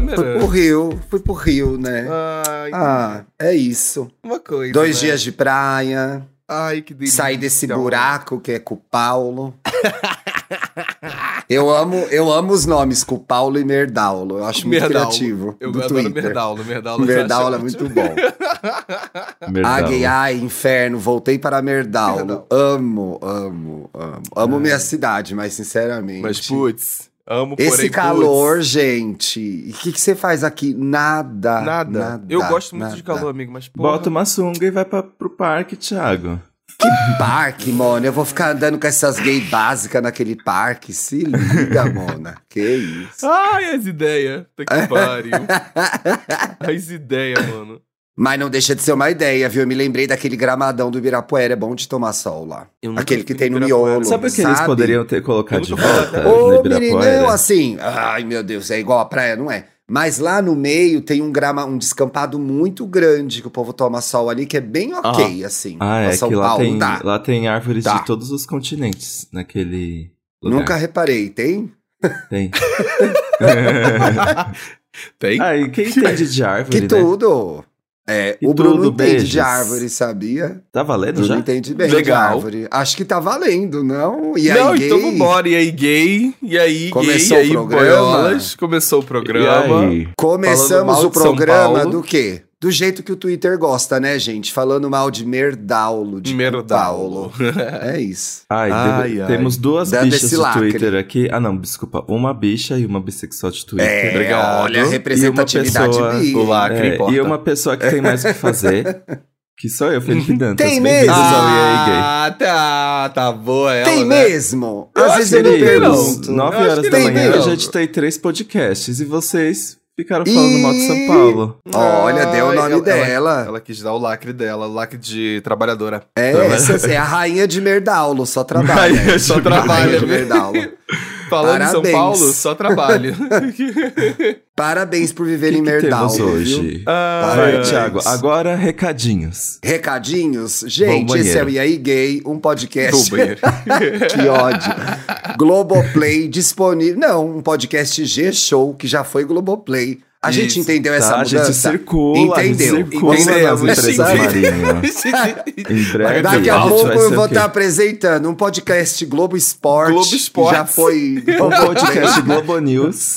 câmera? Fui pro Rio, fui pro Rio, né? Ai, Ah, é isso. uma coisa. Dois né? dias de praia, Ai, que delícia. sair desse buraco que é com o Paulo. Eu amo, eu amo os nomes com Paulo e Merdaulo. Eu acho muito Merdaulo. criativo. Eu do adoro Twitter. Merdaulo. Merdaulo, Merdaulo é muito ótimo. bom. Merdaulo. Ai, ai, inferno, voltei para Merdaulo. Merdaulo. Amo, amo, amo. Amo minha cidade, mas sinceramente. Mas, putz, amo, porém, Esse putz, calor, gente. E o que, que você faz aqui? Nada. Nada. nada Eu gosto muito nada. de calor, amigo, mas porra, Bota uma sunga e vai pra, pro parque, Thiago. Que parque, mano. Eu vou ficar andando com essas gay básicas naquele parque. Se liga, mona. Que isso. Ai, as ideias. Tá que pariu. as ideias, mano. Mas não deixa de ser uma ideia, viu? Eu me lembrei daquele gramadão do Ibirapuera. É bom de tomar sol lá. Aquele que tem no miolo. Sabe o que eles poderiam ter colocado de volta Ô, meninão, assim. Ai, meu Deus, é igual a praia, não é? Mas lá no meio tem um grama, um descampado muito grande que o povo toma sol ali, que é bem ok, assim. Ah, é São que lá Paulo tem, dá. lá tem árvores Dá. de todos os continentes naquele lugar. Nunca reparei, tem? tem. Tem? ah, e quem entende de árvore, Que né? tudo. É, Que o Bruno tudo, entende beijos. de árvore, sabia? Tá valendo Bruno já? entende bem de Legal. árvore. Acho que tá valendo, não? E aí, não, gay? então vambora. E aí, gay? E aí, Começou gay? E o aí, programa? boiolas? Começou o E programa. Começamos o de programa do quê? Do jeito que o Twitter gosta, né, gente? Falando mal de Merdaulo, de Merdaulo. É isso. Ai, Ai, deve- ai. temos duas Dando bichas de lacre. Twitter aqui. Ah, não, desculpa. Uma bicha e uma bissexual de Twitter. É, Obrigado. olha, E representatividade pessoa- bi. O lacre É, e uma pessoa que tem mais o que fazer, que sou eu, Felipe Dantas. Tem mesmo? Ah, tá, tá boa ela, Tem né? mesmo? Eu Às acho vezes eu pergunto. não. 9 Eu acho horas que da manhã mesmo. a gente tem três podcasts e vocês ficaram falando mal de São Paulo. Olha, deu o nome ela- dela. Ela quis dar o lacre dela, o lacre de trabalhadora. É, essa é a rainha de Merdaulo, só trabalha. Rainha Só trabalha, Rainha de? Merdaulo. Falando em São Parabéns. Paulo, só trabalho. Parabéns por viver em que, temos viu? hoje? Vai, ai. Thiago. Agora, recadinhos. Recadinhos? Gente, esse é o. E aí Gay, um podcast. Que ódio. Globoplay disponível. Não, um podcast G-Show que já foi Globoplay. A gente Isso. entendeu essa Tá, a gente mudança? circula, a gente Entendeu? circula. Em breve, Daqui a pouco eu vou estar apresentando um podcast Globo Esporte. Globo Esporte. Já foi. Um podcast Globo News.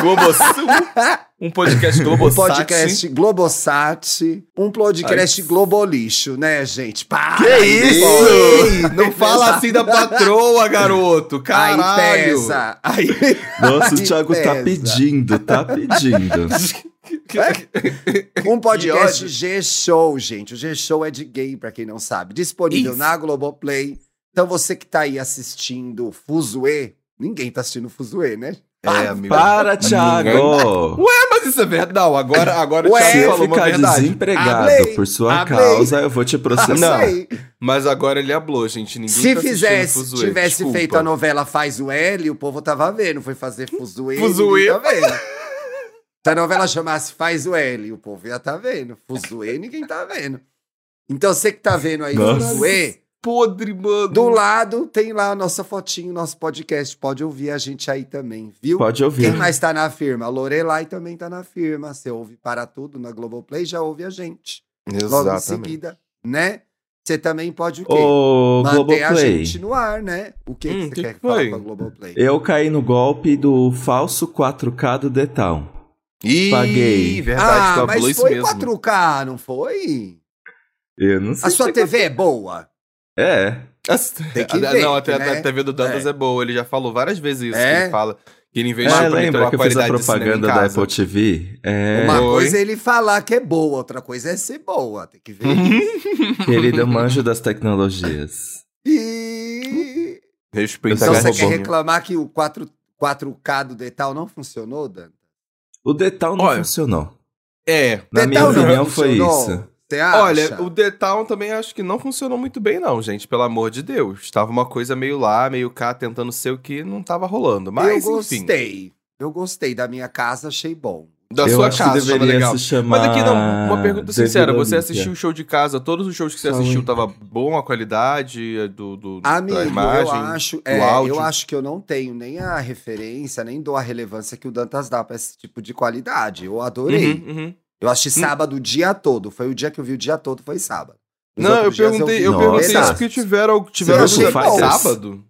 Globo... Um podcast Globo Um podcast Globosat, um podcast Globolixo, né, gente? Para, Que isso? Ei, Não fala assim da patroa, garoto. Aí Caralho. pesa. Aí, Nossa, o aí Thiago tá pesa. pedindo, tá pedindo. Um podcast. G-Show, gente. O G-Show é de gay, pra quem não sabe. Disponível Isso. na Globoplay. Então você que tá aí assistindo Fuzue, ninguém tá assistindo Fuzue, né? É, amigo. Para, Thiago! Ué, mas isso é verdade. Não, agora, agora Ué, o Se Thiago eu falou uma ficar verdade. desempregado Ablei, por sua ablei. causa, eu vou te processar. Mas agora ele hablou, gente. Ninguém Se tá fizesse, Fuzue, tivesse desculpa. feito a novela Faz o L, o povo tava vendo. Foi fazer Fuzue. Fuzue. ninguém Tá vendo. Se a novela chamasse Faz o L, o povo ia tá vendo. Fuzue, ninguém tá vendo. Então você que tá vendo aí Nossa. Fuzue, Podre, mano. do lado tem lá a nossa fotinho, nosso podcast. Pode ouvir a gente aí também, viu? Pode ouvir. Quem mais tá na firma? A Lorelai também tá na firma. Você ouve para tudo na Globoplay, já ouve a gente. Logo em seguida, né? Você também pode o quê? Ô, Manter a Globoplay. gente no ar, né? O que, Hum, que você que quer que falar foi? com a Globoplay? Eu caí no golpe do falso 4K do Detal. Ih, Paguei. verdade, ah, mas foi mesmo. 4K, não foi? Eu não sei. A sua se- TV é boa? É. Tem que Ah, ver, não, até né? a TV do Dantas é. boa. Ele já falou várias vezes isso. É? que Ele fala que ele investiu Mas pra ter lembra que eu fiz a propaganda da. Apple TV? É, Uma Oi. coisa é ele falar que é boa, outra coisa é ser boa. Tem que ver. querido eu manjo das tecnologias. e... Respeita Então você quer reclamar que o 4, 4K do Detal não funcionou, Dan? O Detal não Olha, funcionou. É. Na minha Detal não opinião, foi funcionou? isso. Você acha? Olha, o Detal também acho que não funcionou muito bem, não, gente. Pelo amor de Deus. Tava uma coisa meio lá, meio cá, tentando ser o que não tava rolando. Mas, eu enfim. gostei. Eu gostei da minha casa, achei bom. Da eu sua acho casa, que deveria legal. se chamar. Mas aqui não, uma pergunta sincera, você assistiu o show de casa, todos os shows que você assistiu tava bom a qualidade do, do Amigo, da imagem? eu acho, do é, áudio? eu acho que eu não tenho nem a referência, nem dou a relevância que o Dantas dá pra esse tipo de qualidade. Eu adorei. Uhum, uhum. Eu assisti sábado o dia todo. Foi o dia que eu vi o dia todo, foi sábado. Os Não, eu perguntei, eu vi perguntei isso porque tiveram, tiveram Foo Fighters? sábado.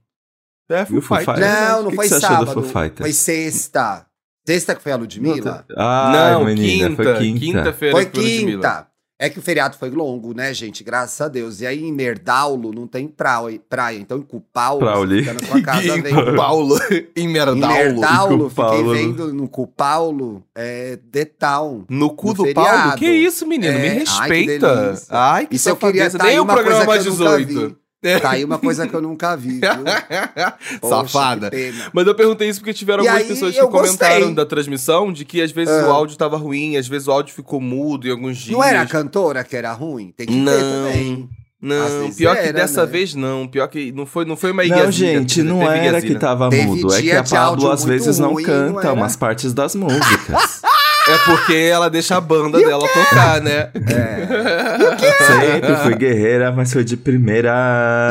É, Foo Fighters. Não, não que foi que sábado. Foi sexta. Sexta que foi a Ludmilla? Ai, Não, menina, quinta, foi quinta. quinta-feira Foi quinta. É que o feriado foi longo, né, gente? Graças a Deus. E aí em Merdaulo não tem praia. Então em Cupaulo, Prauli. você fica na sua casa Em vendo. Paulo, em Em Merdaulo. Merdaulo, fiquei Cupaulo. vendo no Cupaulo, é, The Town. No cu No do feriado. Paulo? Que isso, menino? Me É, ai, que respeita. Ai, que Isso eu queria tá Nem o programa mais que eu nunca 18. Tá aí uma coisa que eu nunca vi, viu? Poxa, Safada. que. Mas eu perguntei isso porque tiveram E algumas aí, pessoas que comentaram gostei. da transmissão de que às vezes Ah. o áudio tava ruim, às vezes o áudio ficou mudo em alguns dias. Não era a cantora que era ruim? Tem que ter Não. também. Às Não, pior que era, dessa né? vez não. Pior que não foi, não foi uma Não, iguazinha, gente, teve não era que iguazinha. tava Teve mudo. É que a Pablo às vezes não ruim, não canta era? umas partes das músicas. É porque ela deixa a banda dela tocar, né? Sempre fui guerreira, mas foi de primeira.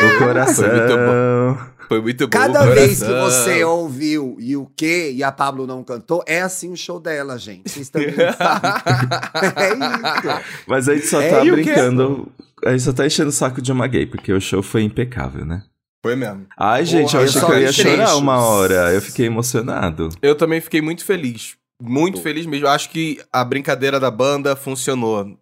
O coração. Foi muito Foi muito bom. Cada vez que você ouviu e o que e a Pablo não cantou, é assim o show dela, gente. Vocês também sabem. é isso. Mas a gente só É, tá brincando. A gente só tá enchendo o saco de uma gay, porque o show foi impecável, né? Foi mesmo. Ai, gente, Porra, eu achei que eu ia chorar uma hora. Eu fiquei emocionado. Eu também fiquei muito feliz. Muito feliz mesmo. Acho que a brincadeira da banda funcionou.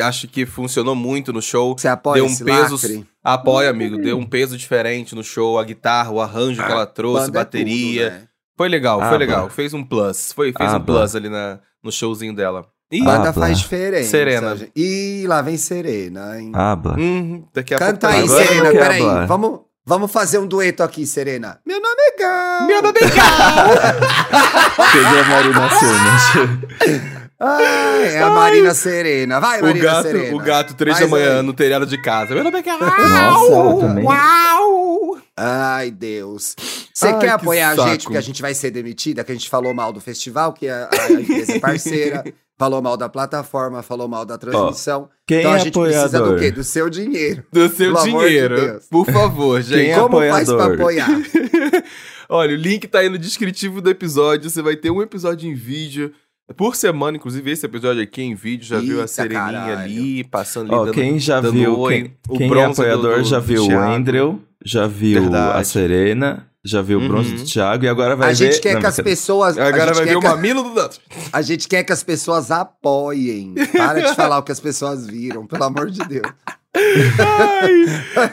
Acho que funcionou muito no show. Você apoia Deu um esse peso. lacre? Apoia, amigo. Deu um peso diferente no show. A guitarra, o arranjo que ela trouxe, Banda é bateria. tudo, né? Foi legal, Ah, foi legal. Fez um plus. Foi, fez Ah, um plus ali na, no showzinho dela. Ih, Ah, Banda blá. faz diferença. Serena. Ih, lá vem Serena, hein? Habla. hum, daqui a Canta pouco aí, Agora Serena, peraí. Vamos, vamos fazer um dueto aqui, Serena. Meu nome é Gal. Meu nome é Gal! Peguei a Marina Senna. Ai, é a Marina Serena. Vai, o, Marina gato, Serena. o gato, três da manhã, aí. no telhado de casa. Meu nome é Gal! Nossa, também. Uau! Ai, Deus. Você Ai, quer que apoiar a gente porque a gente vai ser demitida, que a gente falou mal do festival, que a, a empresa é parceira, falou mal da plataforma, falou mal da transmissão. Quem então é a gente precisa do apoiador? quê? Do seu dinheiro. Do seu Pelo amor de dinheiro. Deus. Por favor, gente. Quem é Como faz pra apoiador? apoiar? Olha, o link tá aí no descritivo do episódio. Você vai ter um episódio em vídeo por semana. Inclusive, esse episódio aqui em vídeo já viu a Eita, Sereninha caralho. ali, passando ali. Ó, dando- quem já dando viu, oi. quem, O quem é bronze do- apoiador do- já viu o. Andrew, já viu Verdade. a Serena, já viu o bronze Uhum. do Thiago e agora vai A ver... gente quer Não, que as pessoas. a Agora vai ver o a- mamilo do Dantas. A gente quer que as pessoas apoiem. Para de falar o que as pessoas viram, pelo amor de Deus.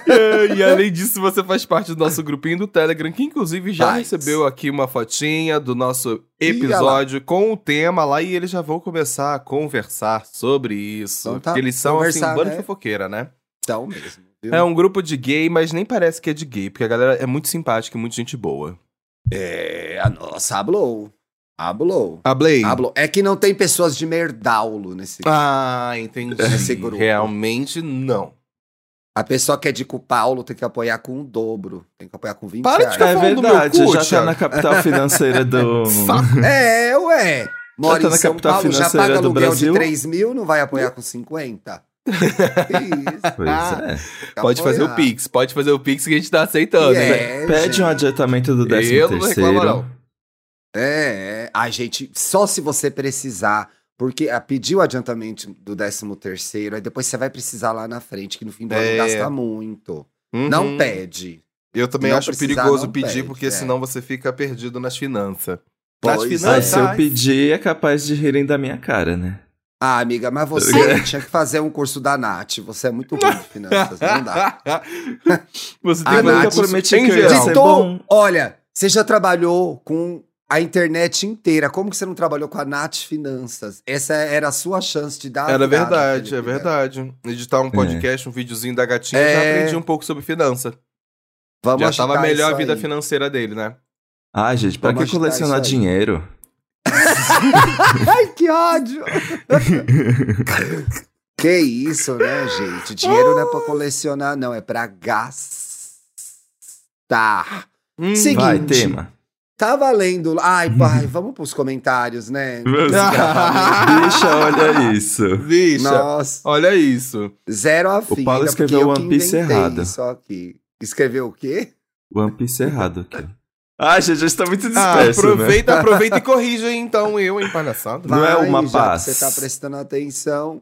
É, e além disso, você faz parte do nosso grupinho do Telegram, que inclusive já recebeu aqui uma fotinha do nosso episódio com o tema lá e eles já vão começar a conversar sobre isso. Então tá, eles são assim, banda né? fofoqueira, né? Então mesmo. É um grupo de gay, mas nem parece que é de gay, porque a galera é muito simpática e muito gente boa. É, a nossa, hablou. Hablou. Hablei. Hablou. É que não tem pessoas de merdaulo nesse. Ah, entendi. Esse grupo. Realmente não. A pessoa que é de Paulo tem que apoiar com o dobro. Tem que apoiar com 20 Para de reais. ficar É falando do meu verdade, cu, já tá na capital financeira do... É, ué. Mora tá em na São capital Paulo, já financeira paga do aluguel Brasil. de 3 mil, não vai apoiar com 50? Isso. Pois é. Pode fazer o. Pix, pode fazer o Pix que a gente tá aceitando, hein? é, Pede um adiantamento do 13 Eu não reclamo, terceiro. não. É, é. A gente, só se você precisar, porque ah, pedir o adiantamento do 13 terceiro, aí depois você vai precisar lá na frente, que no fim do ano É. gasta muito. Uhum. Não pede. Eu também Não acho precisar, perigoso pedir, pede, porque é. senão você fica perdido nas finanças. Pois Nas é. Mas finanças. se eu pedir, é capaz de rirem da minha cara, né? Ah, amiga, mas você tinha que fazer um curso da Nath. Você é muito ruim de finanças, não dá. você tem Ah, que fazer Nath, um prometi em que eu ia geral. Ditou, bom. olha, você já trabalhou com a internet inteira. Como que você não trabalhou com a Nath Finanças? Essa era a sua chance de dar. uma Era verdade, é verdade. Editar um podcast, um videozinho da gatinha, eu já É. aprendi um pouco sobre finança. Vamos já tava agitar melhor a vida aí. financeira dele, né? Ah, gente, pra Vamos que colecionar isso aí. Ai, que ódio! que isso, né, gente? Dinheiro não é pra colecionar, não. É pra gastar. Hum, Seguinte. Vai, tema. Tá valendo. Ai, pai, vamos pros comentários, né? Ah, Bicha, olha isso. Bicha, Nossa, olha isso. zero afim. Paulo escreveu One Piece errado. Só que. Escreveu o quê? One Piece errado aqui. Ah, gente, já está muito Ah, disperso, né? aproveita, aproveita e corrija aí, então eu, hein, palhaçada. Não é uma já que paz. Você tá prestando atenção.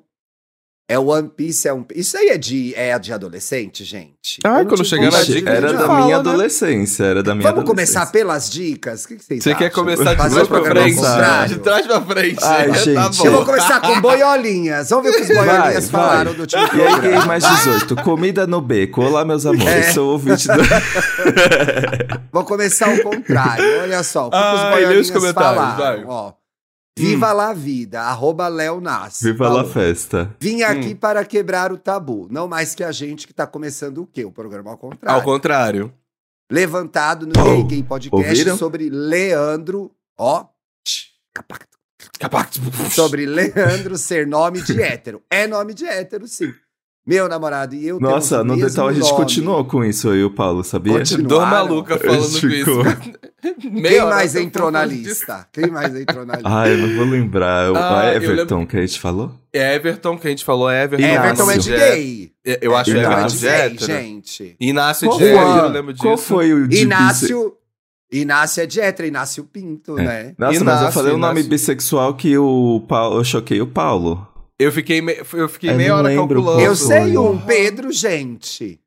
É One Piece, é um. Isso aí é de, é de adolescente, gente? Ah, quando chegar na dica, Era da fala, minha né? adolescência, era da minha Vamos começar pelas dicas? O que, que vocês Você quer acham? começar de trás pra frente? De trás pra frente. Ai, tá gente. bom. Eu vou começar com boiolinhas. Vamos ver o que os boiolinhas Vai, falaram vai. do último E aí, gay mais 18, comida no beco. Olá, meus amores, É. sou ouvinte do... Vou começar ao contrário. Olha só. O que, os boiolinhas comentários, falaram? vai. Ó, Viva lá vida, arroba Léo Nasce. Viva Falou. la festa. Vim aqui Hum. para quebrar o tabu. Não mais que a gente que tá começando o quê? O programa ao contrário. Ao contrário. Levantado no Gay Gay Podcast ouviram? sobre Leandro. Ó. capacto. Capaz. Sobre Leandro ser nome de hétero. É nome de hétero, sim. Meu namorado e eu Nossa, no detalhe a gente nome. continuou com isso aí, o Paulo, sabia? Dor maluca falando Ficou. isso. Quem mais entrou na lista? Quem mais entrou na lista? Ah, eu não vou lembrar. O Ah, a eu Everton que a gente falou? É Everton que a gente falou, é Everton. Everton é de Inácio. gay. É, Eu acho que Inácio. Everton é é de de gay, hétero. gente. Inácio é de foi? hétero, eu lembro disso. Qual foi o de Inácio. Inácio é de hétero, Inácio Pinto, É. né? Nossa, mas eu Inácio, falei o nome Inácio. bissexual que o Paulo, eu choquei o Paulo. Eu fiquei, me... eu fiquei Eu meia não hora calculando. Eu sei um, Pedro, gente.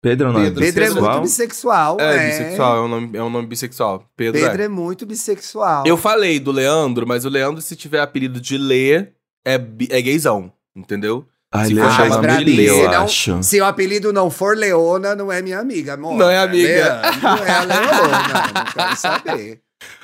Pedro não Pedro, é Pedro é bissexual? muito bissexual, É, né? bissexual, é um nome, é um nome bissexual. Pedro, Pedro é. é muito bissexual. Eu falei do Leandro, mas o Leandro, se tiver apelido de Lê, é, bi- é gaysão, entendeu? Ai, Se ele for é chamado nome de Leo, eu senão- acho. Se o apelido não for Leona, não é minha amiga, amor. Não é amiga. Leandro, não é a Leona, não quero saber.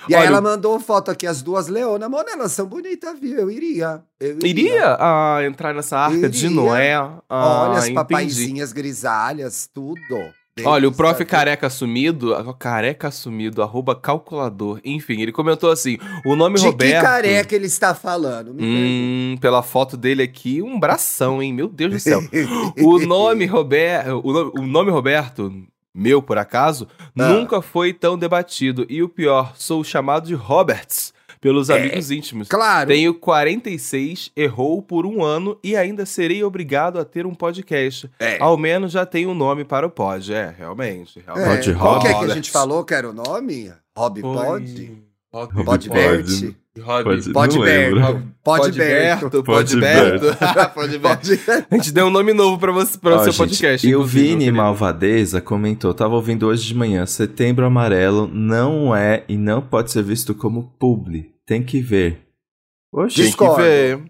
E aí Olha, ela mandou foto aqui, as duas Leonas. Mano, elas são bonitas, viu? Eu iria. Eu Iria ah, entrar nessa arca de Iria. Noé? Ah, Olha as entendi. papaizinhas grisalhas, tudo. Olha, o prof viu? careca assumido, ah, careca assumido, arroba calculador. Enfim, ele comentou assim: o nome De Roberto. que careca ele está falando? Hum, pela foto dele aqui, um bração, hein? Meu Deus do céu. o nome Roberto, o nome Roberto, meu por acaso, Ah. nunca foi tão debatido. E o pior, sou chamado de Roberts pelos É. amigos íntimos. Claro. Tenho 46, errou por um ano e ainda serei obrigado a ter um podcast. É. Ao menos já tenho um nome para o pod. É, realmente. É, realmente. Pode Qual que é que a Roberts. gente falou que era o nome? Foi- Pod? Pod. Bert? Pode não Berto. lembro. Pod Berto. Pode Berto. Pode Berto. Pod- A gente deu um nome novo pra você, para o Ó, seu gente, podcast. E o Vini. Malvadeza comentou, tava ouvindo hoje de manhã, Setembro Amarelo não é e não pode ser visto como publi. Tem que ver. Oxe, Tem que ver.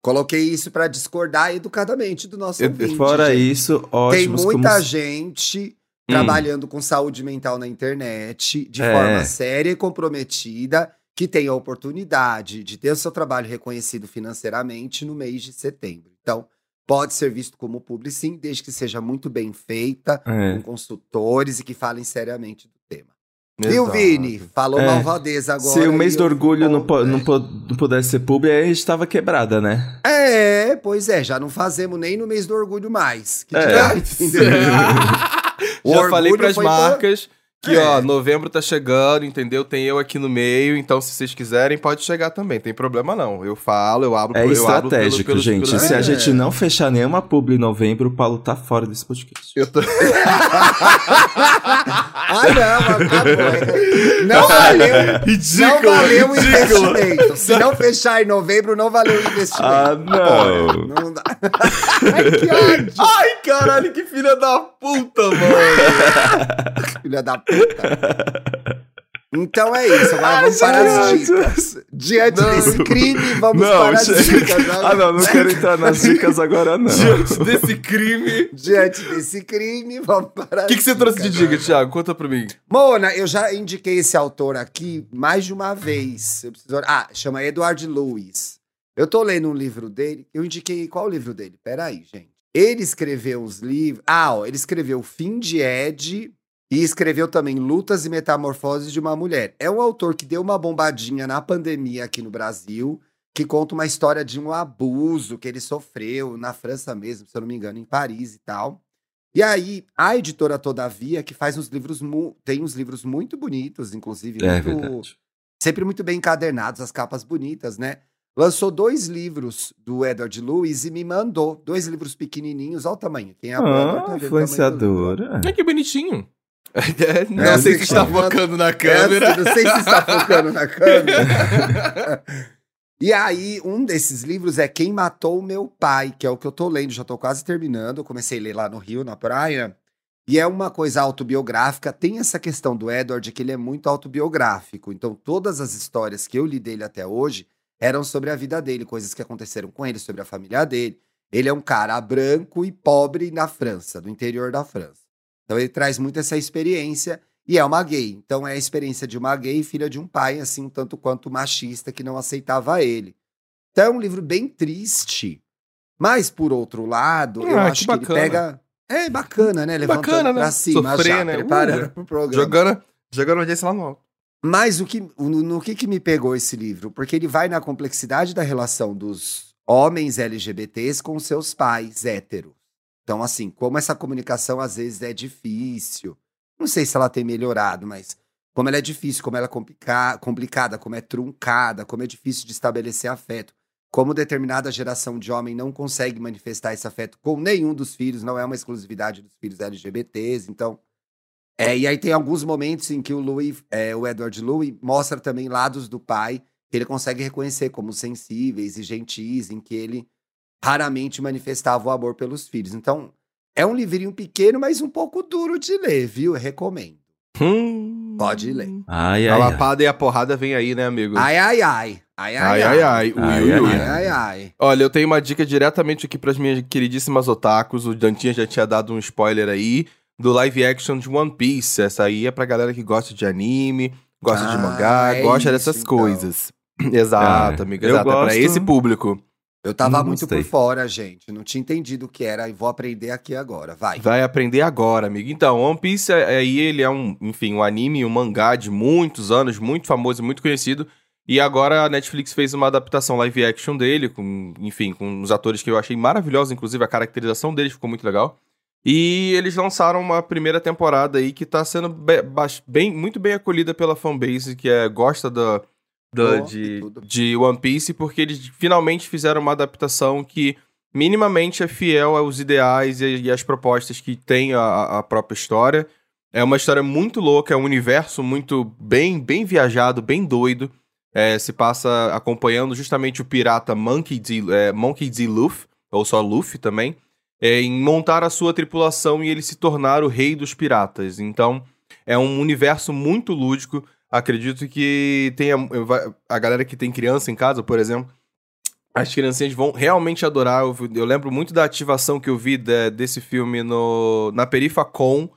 Coloquei isso pra discordar educadamente do nosso Eu- ouvinte. fora gente. isso, Tem ótimos muita como... gente Hum. trabalhando com saúde mental na internet de É. forma séria e comprometida que tem a oportunidade de ter o seu trabalho reconhecido financeiramente no mês de setembro. Então, pode ser visto como publi sim, desde que seja muito bem feita, É. com consultores e que falem seriamente do tema. Viu, Exato. Vini? Falou É. malvadeza agora. Se o mês do orgulho não, po- não, po- não pudesse ser publi, aí a gente tava quebrada, né? É, pois é, já não fazemos nem no mês do orgulho mais. Que É. dirá, Já falei pras foi pra- marcas que, É. ó, novembro tá chegando, entendeu? Tem eu aqui no meio, então se vocês quiserem, pode chegar também. Tem problema não. Eu falo, eu abro É eu abro estratégico, pelo- pelo- gente. pelo- Se a É. gente não fechar nenhuma publi em novembro, o Paulo tá fora desse podcast. Eu tô... Ah, não, acabou. Não valeu. Ridículo, não valeu o investimento. Se não fechar em novembro, não valeu o investimento. Ah, não. Não dá. Ai, que ódio, Ai, caralho, que filha da puta, mano. filha da puta. Então é isso, agora vamos para as dicas. Diante Não. desse crime, vamos Não, para as dicas. Ah, não, não quero entrar nas dicas agora, não. Diante desse crime... Diante desse crime, vamos para O que, que você trouxe de dica, Thiago? Conta pra mim. Mona, eu já indiquei esse autor aqui mais de uma vez. Eu preciso... Ah, chama Edward Lewis. Eu tô lendo um livro dele. Eu indiquei qual livro dele? Peraí, gente. Ele escreveu uns livros. Ah, ó, ele escreveu Fim de Ed e escreveu também Lutas e Metamorfoses de uma Mulher. É um autor que deu uma bombadinha na pandemia aqui no Brasil, que conta uma história de um abuso que ele sofreu na França mesmo, se eu não me engano, em Paris e tal. E aí, a editora Todavia, que faz uns livros, mu- tem uns livros muito bonitos, inclusive, É muito- verdade. sempre muito bem encadernados, as capas bonitas, né? Lançou dois livros do Edward Lewis e me mandou dois livros pequenininhos, olha o tamanho. Quem a Ah, influenciadora. Ai, que bonitinho. Não É, sei se está focando na É, câmera. não sei se está focando na câmera. e aí, um desses livros é Quem Matou o Meu Pai, que é o que eu tô lendo, já tô quase terminando. Eu comecei a ler lá no Rio, na praia. E é uma coisa autobiográfica. Tem essa questão do Edward, que ele é muito autobiográfico. Então, todas as histórias que eu li dele até hoje eram sobre a vida dele, coisas que aconteceram com ele, sobre a família dele. Ele é um cara branco e pobre na França, no interior da França. Então, ele traz muito essa experiência. E é uma gay. Então é a experiência de uma gay, filha de um pai, assim, um tanto quanto machista, que não aceitava ele. Então é um livro bem triste. Mas, por outro lado, eu Ah, acho que que, ele pega. É bacana, né? Levantando Bacana, né? pra cima, Sofrer, já, né? preparando Uh, pro programa. Jogando, jogando audiência lá no alto. Mas o que, no, no que, que me pegou esse livro? Porque ele vai na complexidade da relação dos homens LGBTs com seus pais héteros. Então, assim, como essa comunicação às vezes é difícil. Não sei se ela tem melhorado, mas como ela é difícil, como ela é complica- complicada, como é truncada, como é difícil de estabelecer afeto. Como determinada geração de homem não consegue manifestar esse afeto com nenhum dos filhos, não é uma exclusividade dos filhos LGBTs. Então, é, e aí tem alguns momentos em que o Louis, é, o Edward Louis, mostra também lados do pai que ele consegue reconhecer como sensíveis e gentis, em que ele raramente manifestava o amor pelos filhos. Então, é um livrinho pequeno, mas um pouco duro de ler, viu? Recomendo. Hum. Pode ler. Ai, A ai, ai. lapada e a porrada vem aí, né, amigo? Ai, ai, ai. Ai, ai, ai. ai. Ai, ui, ai, ui. Ai, ai, ai. Olha, eu tenho uma dica diretamente aqui pras minhas queridíssimas otakus. O Dantinha já tinha dado um spoiler aí do live action de One Piece. Essa aí é pra galera que gosta de anime, gosta de Ah, mangá, é gosta isso, dessas então. coisas. Exato, Ah, amigo, eu exato. É pra gosto. esse público. Eu tava muito por fora, gente. Não tinha entendido o que era e vou aprender aqui agora. Vai. Vai aprender agora, amigo. Então, One Piece é- aí ele é um, enfim, um anime, um mangá de muitos anos, muito famoso e muito conhecido. E agora a Netflix fez uma adaptação live action dele, com, enfim, com os atores que eu achei maravilhosos, inclusive a caracterização deles ficou muito legal. E eles lançaram uma primeira temporada aí que tá sendo bem, muito bem acolhida pela fanbase, que é, gosta da, da- Oh, de, de One Piece, porque eles finalmente fizeram uma adaptação que minimamente é fiel aos ideais e, e às propostas que tem a, a própria história. É uma história muito louca, é um universo muito bem, bem viajado, bem doido. É, se passa acompanhando justamente o pirata Monkey D. É, Monkey D. Luffy, ou só Luffy também, é, em montar a sua tripulação e ele se tornar o rei dos piratas. Então, é um universo muito lúdico. Acredito que tenha a galera que tem criança em casa, por exemplo, as criancinhas vão realmente adorar. Eu, eu lembro muito da ativação que eu vi de- desse filme no, na Perifacon.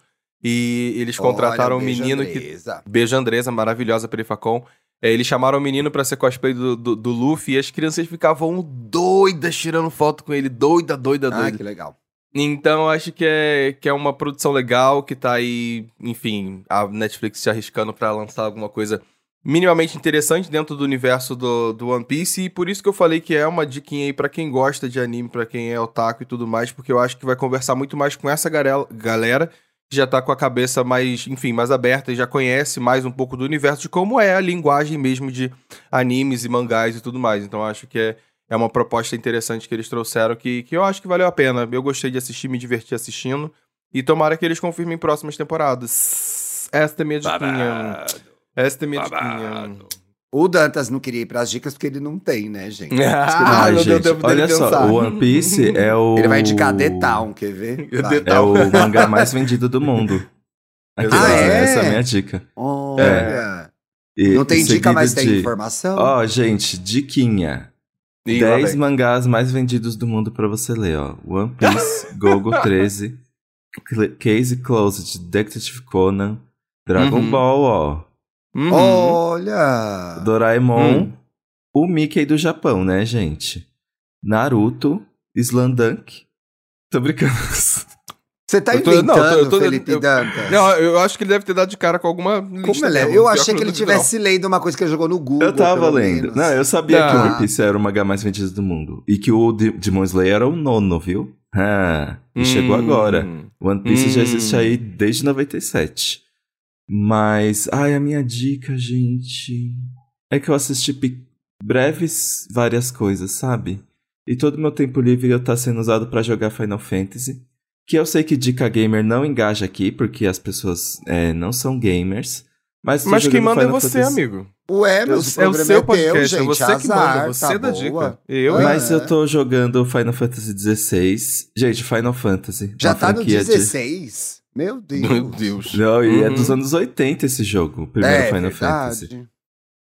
E eles contrataram Olha, um menino que Andresa. Beijo Andresa, maravilhosa Perifacon. É, eles chamaram o menino pra ser cosplay do, do, do Luffy e as crianças ficavam doidas tirando foto com ele. Doida, doida, Ah, doida. que legal. Então, acho que é, que é uma produção legal, que tá aí, enfim, a Netflix se arriscando pra lançar alguma coisa minimamente interessante dentro do universo do, do One Piece. E por isso que eu falei que é uma diquinha aí pra quem gosta de anime, pra quem é otaku e tudo mais, porque eu acho que vai conversar muito mais com essa galera que já tá com a cabeça mais, enfim, mais aberta e já conhece mais um pouco do universo de como é a linguagem mesmo de animes e mangás e tudo mais. Então acho que é, é uma proposta interessante que eles trouxeram que, que eu acho que valeu a pena. Eu gostei de assistir, me diverti assistindo. E tomara que eles confirmem próximas temporadas. Esta é minha diquinha. Esta é minha diquinha. O Dantas não queria ir pras dicas porque ele não tem, né, gente? Ah, não deu gente, tempo dele olha só, pensar. o One Piece é o... Ele vai indicar The Town, quer ver? The. É o mangá mais vendido do mundo. Aqui, Ah, ó, é? Essa é a minha dica. Olha. E- Não tem dica, mas tem de- informação? Ó, gente, diquinha. Lá 10 vem. mangás mais vendidos do mundo pra você ler, ó. One Piece, Gogo 13, Cl- Case Closed, Detective Conan, Dragon Uhum. Ball, ó. Uhum. Olha! Doraemon, Hum. o Mickey do Japão, né, gente? Naruto, Slandunk. Tô brincando. Você tá Eu tô- inventando, não, eu tô- eu tô- Felipe eu- Dantas. Não, eu acho que ele deve ter dado de cara com alguma lista. Como ele é? Eu achei que ele não tivesse lendo uma coisa que ele jogou no Google. Eu tava pelo lendo. menos. Não, eu sabia que o Tá. One Piece era o mangá mais vendido do mundo. E que o De- Demon Slayer era o nono, viu? Ah, e não. chegou Hum, agora. One Piece já Hum. existe aí desde 97. Mas, ai, a minha dica, gente, é que eu assisti breves várias coisas, sabe? E todo meu tempo livre eu tá sendo usado pra jogar Final Fantasy. Que eu sei que dica gamer não engaja aqui, porque as pessoas é, não são gamers. Mas, Mas quem manda é Final você, Fantasy. amigo. Ué, É meu o, é o seu teu, podcast, gente. é você que azar, manda, você tá dá boa. dica. Eu, Mas é. eu tô jogando Final Fantasy XVI. Gente, Final Fantasy. Já tá no franquia de- 16? Meu Deus. Meu Deus. Não, e é Uhum. dos anos 80 esse jogo, o primeiro é, Final verdade. Fantasy.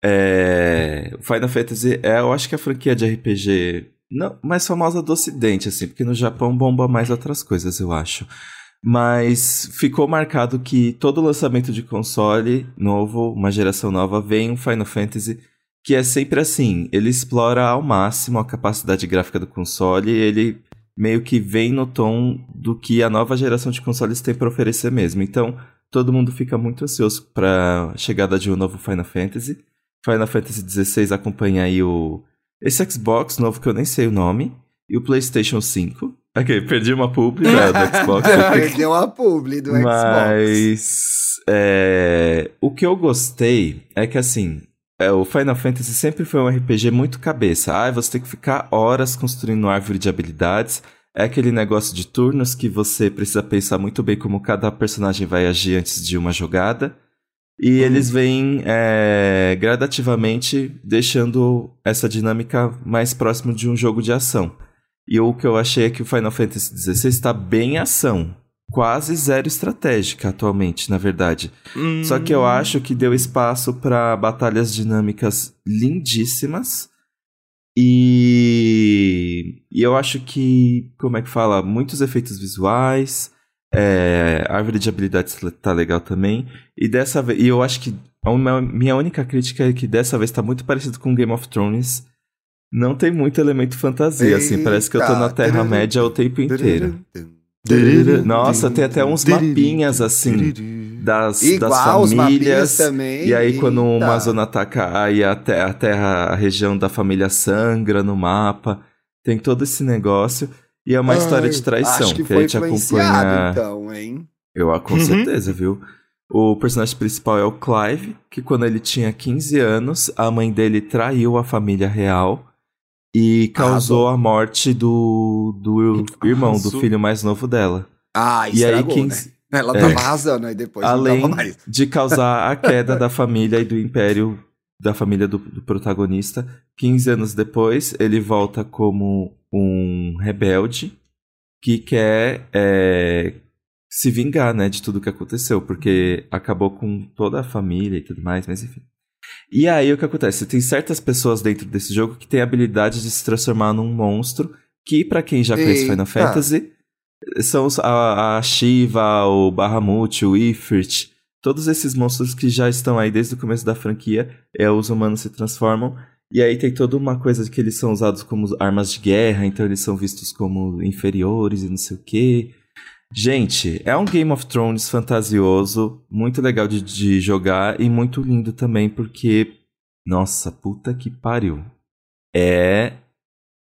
É, Final Fantasy é, eu acho que é a franquia de RPG não, mais famosa do ocidente, assim, porque no Japão bomba mais outras coisas, eu acho. Mas ficou marcado que todo lançamento de console novo, uma geração nova, vem um Final Fantasy que é sempre assim, ele explora ao máximo a capacidade gráfica do console, ele meio que vem no tom do que a nova geração de consoles tem para oferecer mesmo. Então, todo mundo fica muito ansioso para a chegada de um novo Final Fantasy. Final Fantasy XVI acompanha aí o esse Xbox novo que eu nem sei o nome e o PlayStation 5. Ok, perdi uma publi né, do Xbox. Perdeu a publi do Xbox. Mas é, o que eu gostei é que assim, é, o Final Fantasy sempre foi um RPG muito cabeça. Ah, você tem que ficar horas construindo árvore de habilidades. É aquele negócio de turnos que você precisa pensar muito bem como cada personagem vai agir antes de uma jogada. E eles vêm é, gradativamente deixando essa dinâmica mais próximo de um jogo de ação. E o que eu achei é que o Final Fantasy XVI está bem ação. Quase zero estratégica atualmente, na verdade. Hum. Só que eu acho que deu espaço para batalhas dinâmicas lindíssimas. E, e eu acho que, como é que fala? Muitos efeitos visuais. É, a árvore de habilidades tá legal também. E dessa vez. E eu acho que a minha única crítica é que dessa vez tá muito parecido com Game of Thrones. Não tem muito elemento fantasia, assim. Parece que eu tô na Eita. Terra-média o tempo inteiro. Nossa, tem até uns mapinhas assim das, das Igual mapinhas famílias. também. E aí, quando Eita. uma zona ataca, aí a terra, a região da família sangra no mapa. Tem todo esse negócio. E é uma Ai, história de traição. Acho que a foi gente influenciado, acompanha. então, hein? Eu, com Uhum. certeza, viu? O personagem principal é o Clive, que quando ele tinha 15 anos, a mãe dele traiu a família real e causou a morte do, do irmão, do filho mais novo dela. Ah, E aí, estragou, 15, né? Ela É. tava arrasando, aí depois além não tava mais. de causar a queda da família e do império da família do, do protagonista. 15 anos depois, ele volta como um rebelde que quer é, se vingar, né, de tudo que aconteceu, porque acabou com toda a família e tudo mais, mas enfim. E aí o que acontece? Tem certas pessoas dentro desse jogo que têm a habilidade de se transformar num monstro, que pra quem já conhece Final. Fantasy, são a, a Shiva, o Bahamut, o Ifrit, todos esses monstros que já estão aí desde o começo da franquia, é, os humanos se transformam. E aí tem toda uma coisa de que eles são usados como armas de guerra, então eles são vistos como inferiores e não sei o quê. Gente, é um Game of Thrones fantasioso, muito legal de, de jogar e muito lindo também, porque. Nossa, puta que pariu. É.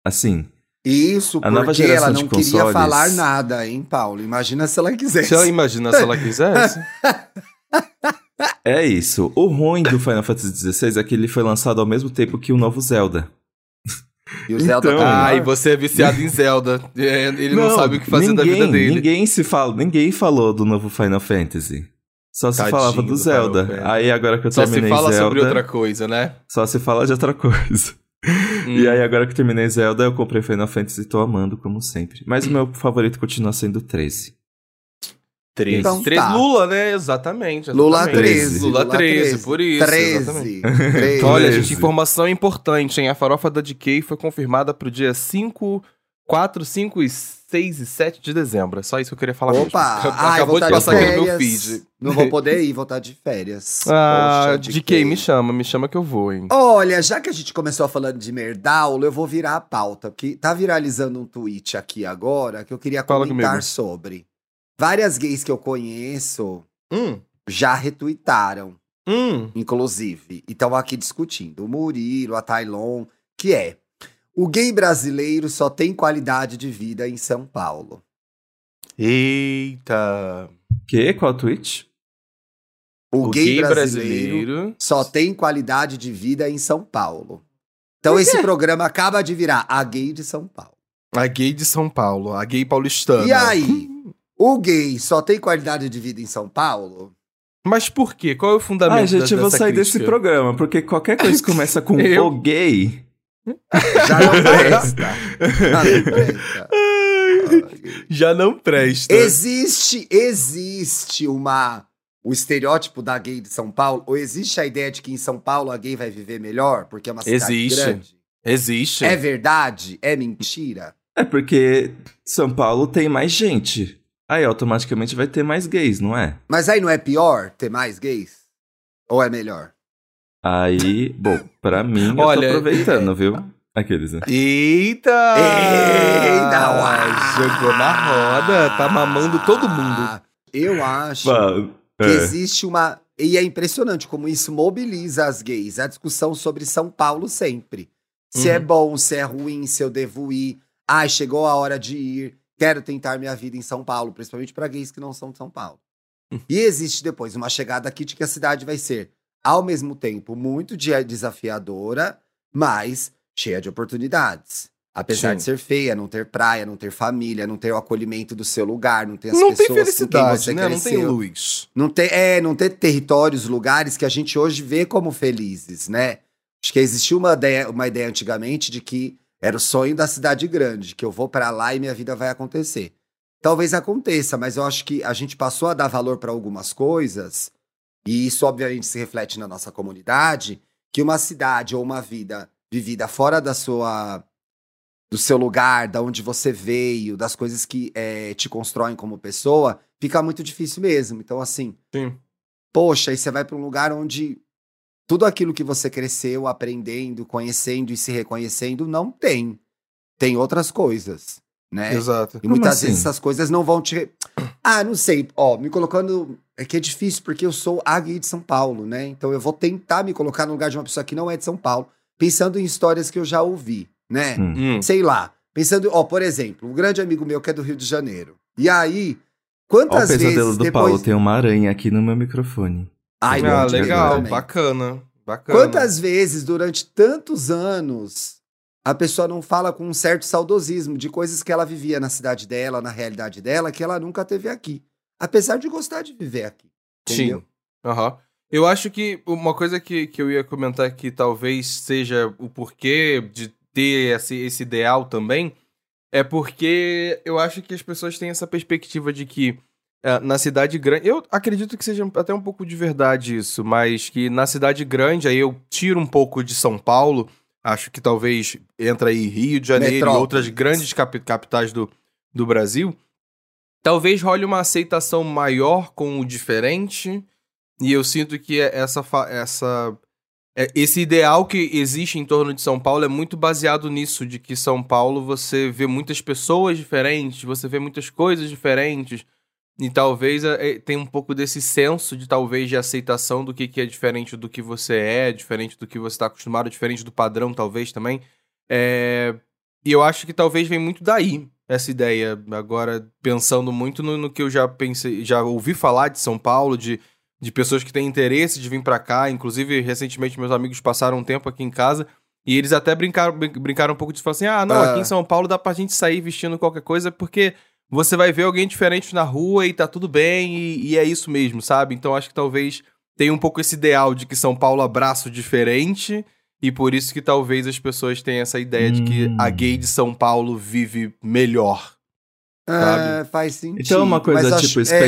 Assim. Isso, A porque ela não queria consoles- falar nada, hein, Paulo? Imagina se ela quisesse. Se ela imagina se ela quisesse. É isso. O ruim do Final Fantasy XVI é que ele foi lançado ao mesmo tempo que o novo Zelda. E o Zelda Então- tá ah, e você é viciado em Zelda. É, Ele não, sabe o que fazer da ninguém, vida dele. Ninguém se fala, ninguém falou do novo Final Fantasy. Só se Tadinho falava do do Zelda. Final. Aí agora que eu Só se terminei fala Zelda, sobre outra coisa, né? só se fala de outra coisa. Hum. E aí agora que eu terminei Zelda, eu comprei Final Fantasy e tô amando como sempre. Mas o meu favorito continua sendo o 13. 13. Então 13 tá. Lula, né? Exatamente. Lula exatamente. 13. Lula 13, por isso. 13. exatamente. 13. Olha, 13. gente, informação importante, hein? A farofa da DK foi confirmada pro dia 5, 4, 5 e 6 e 7 de dezembro. É só isso que eu queria falar Opa! mesmo. Ai, Acabou vou de tá passar aqui no meu feed. Não vou poder ir, vou estar de férias. Ah, Poxa, DK, me chama, me chama que eu vou, hein? Olha, já que a gente começou falando de Merdaulo, eu vou virar a pauta, porque tá viralizando um tweet aqui agora que eu queria Fala comentar comigo. sobre. Várias gays que eu conheço Hum, já retuitaram, hum. inclusive. E estão aqui discutindo. O Murilo, a Tailon, que é. O gay brasileiro só tem qualidade de vida em São Paulo. Eita. Que? Qual tweet? O, gay, brasileiro, só tem qualidade de vida em São Paulo. Então esse programa acaba de virar a gay de São Paulo. A gay de São Paulo, a gay paulistana. E aí, o gay só tem qualidade de vida em São Paulo? Mas por quê? Qual é o fundamento Ah, gente, eu vou sair crítica? desse programa, porque qualquer coisa que começa com Eu? o gay. Já não presta. Já não presta. Já não presta. Existe, existe uma o estereótipo da gay de São Paulo, ou existe a ideia de que em São Paulo a gay vai viver melhor, porque é uma cidade Existe. grande? Existe. É verdade? É mentira? É porque São Paulo tem mais gente. Aí automaticamente vai ter mais gays, não é? Mas aí não é pior ter mais gays? Ou é melhor? Aí, bom, pra mim, eu Olha, tô aproveitando, viu? Aqueles, né? Eita! Eita, uau! Jogou na roda, tá mamando todo mundo. Eu acho que é. existe uma. E é impressionante como isso mobiliza as gays. A discussão sobre São Paulo sempre. Se é Uhum. bom, se é ruim, se eu devo ir. Ai, chegou a hora de ir. Quero tentar minha vida em São Paulo, principalmente para gays que não são de São Paulo. Hum. E existe depois uma chegada aqui de que a cidade vai ser, ao mesmo tempo, muito dia- desafiadora, mas cheia de oportunidades. Apesar Sim. de ser feia, não ter praia, não ter família, não ter o acolhimento do seu lugar, não ter as Não tem pessoas com quem felicidade, você né? Não tem cresceu. luz. Não ter, é, não ter territórios, lugares que a gente hoje vê como felizes, né? Acho que existiu uma ideia, uma ideia antigamente de que era o sonho da cidade grande, que eu vou pra lá e minha vida vai acontecer. Talvez aconteça, mas eu acho que a gente passou a dar valor para algumas coisas, e isso obviamente se reflete na nossa comunidade, que uma cidade ou uma vida vivida fora da sua do seu lugar, da onde você veio, das coisas que eh, te constroem como pessoa, fica muito difícil mesmo. Então, assim, Sim. poxa, aí você vai para um lugar onde tudo aquilo que você cresceu aprendendo, conhecendo e se reconhecendo não tem. Tem outras coisas, né? Exato. E Como muitas assim? vezes essas coisas não vão te. Ah, não sei. Ó, me colocando. É que é difícil porque eu sou a gay de São Paulo, né? Então eu vou tentar me colocar no lugar de uma pessoa que não é de São Paulo, pensando em histórias que eu já ouvi, né? Hum. Hum. Sei lá. Pensando, ó, por exemplo, um grande amigo meu que é do Rio de Janeiro. E aí, Ó, o quantas pesadelo vezes do depois. Paulo tem uma aranha aqui no meu microfone. Ai, ah, legal, também. bacana. Bacana. Quantas vezes durante tantos anos a pessoa não fala com um certo saudosismo de coisas que ela vivia na cidade dela, na realidade dela, que ela nunca teve aqui. Apesar de gostar de viver aqui. Entendeu? Sim. Aham. Eu acho que uma coisa que, que eu ia comentar que talvez seja o porquê de ter esse, esse ideal também é porque eu acho que as pessoas têm essa perspectiva de que na cidade grande. Eu acredito que seja até um pouco de verdade isso, mas que na cidade grande, aí eu tiro um pouco de São Paulo. Acho que talvez entra aí Rio de Janeiro e Metrópoles. outras grandes capi- capitais do, do Brasil. Talvez role uma aceitação maior com o diferente. E eu sinto que é essa, essa é, esse ideal que existe em torno de São Paulo é muito baseado nisso, de que São Paulo você vê muitas pessoas diferentes, você vê muitas coisas diferentes, e talvez é, é, tenha um pouco desse senso de talvez de aceitação do que, que é diferente do que você é, diferente do que você está acostumado, diferente do padrão, talvez também. É, e eu acho que talvez vem muito daí essa ideia. Agora, pensando muito no, no que eu já pensei, já ouvi falar de São Paulo, de de pessoas que têm interesse de vir pra cá. Inclusive, recentemente, meus amigos passaram um tempo aqui em casa e eles até brincaram, brin- brincaram um pouco de falar assim: ah, não, Ah. aqui em São Paulo dá pra gente sair vestindo qualquer coisa porque você vai ver alguém diferente na rua e tá tudo bem e, e é isso mesmo, sabe? Então acho que talvez tenha um pouco esse ideal de que São Paulo abraça o diferente. E por isso que talvez as pessoas tenham essa ideia de que Hum. a gay de São Paulo vive melhor. É, faz sentido. Então é uma coisa mas tipo acho- é,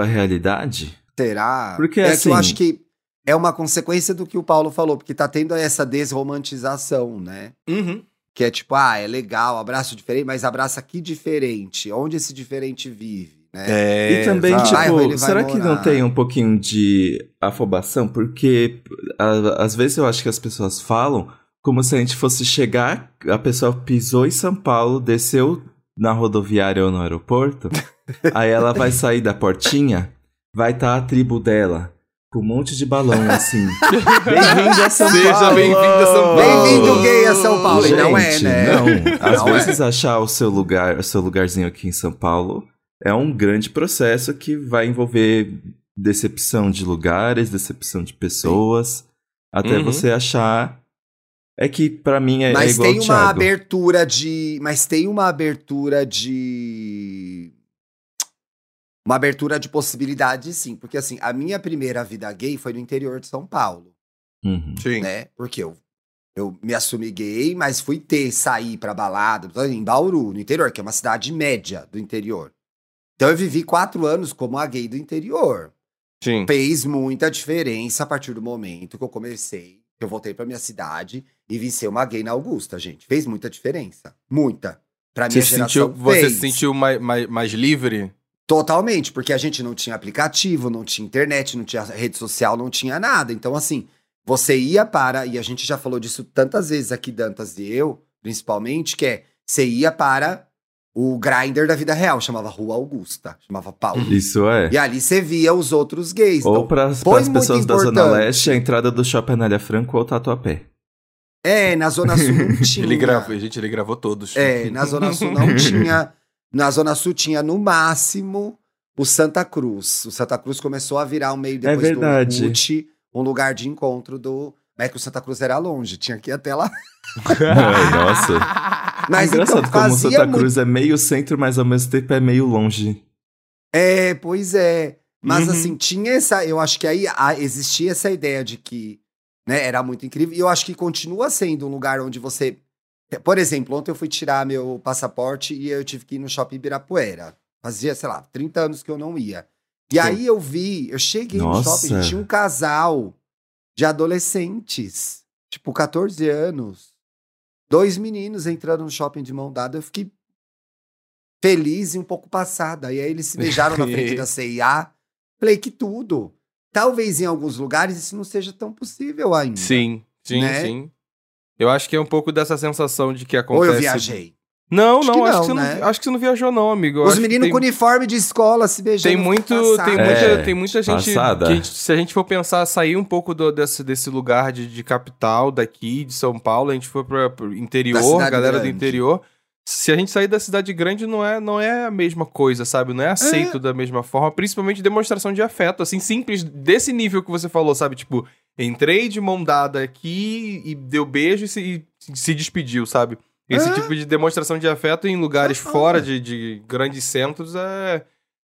expectativa-realidade? será? Porque, é que assim- eu acho que é uma consequência do que o Paulo falou, porque tá tendo essa desromantização, né? Uhum. Que é tipo, ah, é legal, abraço diferente, mas abraça que diferente? Onde esse diferente vive, né? É, e também, tipo, vai será que não tem um pouquinho de afobação? Porque a- às vezes eu acho que as pessoas falam como se a gente fosse chegar, a pessoa pisou em São Paulo, desceu na rodoviária ou no aeroporto, Aí ela vai sair da portinha, vai estar a tribo dela. Com um monte de balão, assim. Bem-vindo a São Seja Paulo! bem-vindo a São Paulo! Bem-vindo gay a São Paulo. E não é, Gente, né? Não. Às Não é. vezes achar o seu lugar, o seu lugarzinho aqui em São Paulo é um grande processo que vai envolver decepção de lugares, decepção de pessoas, até Uhum. você achar. É que pra mim é, é Mas igual tem uma Thiago. abertura de. Mas tem uma abertura de. Uma abertura de possibilidade, sim. Porque, assim, a minha primeira vida gay foi no interior de São Paulo, Uhum. Sim. né? Porque eu, eu me assumi gay, mas fui ter, sair pra balada em Bauru, no interior, que é uma cidade média do interior. Então eu vivi quatro anos como a gay do interior. Sim. Fez muita diferença a partir do momento que eu comecei, que eu voltei pra minha cidade e vi ser uma gay na Augusta, gente. Fez muita diferença. Muita. Pra minha Você, geração sentiu, você fez. se sentiu mais, mais, mais livre? Totalmente, porque a gente não tinha aplicativo, não tinha internet, não tinha rede social, não tinha nada. Então, assim, você ia para, e a gente já falou disso tantas vezes aqui, Dantas e eu, principalmente, que é, você ia para o grinder da vida real, chamava Rua Augusta, chamava Paulo. Isso é. E ali você via os outros gays. Ou Então, para as pessoas da Zona. Leste, a entrada do Shopping Anália Franco ou Tatuapé. é, na Zona Sul não tinha. Ele gravou, gente, ele gravou todos. É, na Zona Sul não tinha. Na Zona Sul tinha, no máximo, o Santa Cruz. O Santa Cruz começou a virar um meio depois verdade. do Orkut, um lugar de encontro do. Mas é que o Santa Cruz era longe, tinha que ir até lá. Ai, nossa. Mas Engraçado então como fazia Santa muito. Cruz é meio centro, mas ao mesmo tempo é meio longe. É, pois é. Mas Uhum. assim, tinha essa. Eu acho que aí ah, existia essa ideia de que né, era muito incrível. E eu acho que continua sendo um lugar onde você. Por exemplo, ontem eu fui tirar meu passaporte e eu tive que ir no shopping Ibirapuera. Fazia, sei lá, 30 anos que eu não ia. E Sim. aí eu vi, eu cheguei no Nossa. shopping, tinha um casal de adolescentes, tipo 14 anos. Dois meninos entrando no shopping de mão dada. Eu fiquei feliz e um pouco passada. E aí eles se beijaram na frente da CIA. Falei que tudo. Talvez em alguns lugares isso não seja tão possível ainda. Sim, sim, Né? sim. Eu acho que é um pouco dessa sensação de que Ou acontece. eu viajei. Não, Acho não, que acho, não, que você né? não, acho que você não viajou, não, amigo. Eu Os meninos tem, com uniforme de escola se beijando. tem muito, tem É, muita, tem muita gente, passada. que a gente- Se a gente for pensar, sair um pouco do- desse, desse lugar de, de capital daqui, de São Paulo, a gente for para interior, galera do grande. interior. Se a gente sair da cidade grande, não é, não é a mesma coisa, sabe? Não é aceito da mesma forma, principalmente demonstração de afeto, assim, simples, desse nível que você falou, sabe? Tipo, entrei de mão dada aqui e deu beijo e se, e se despediu, sabe? Esse É. tipo de demonstração de afeto em lugares Ah, fora é. de, de grandes centros é,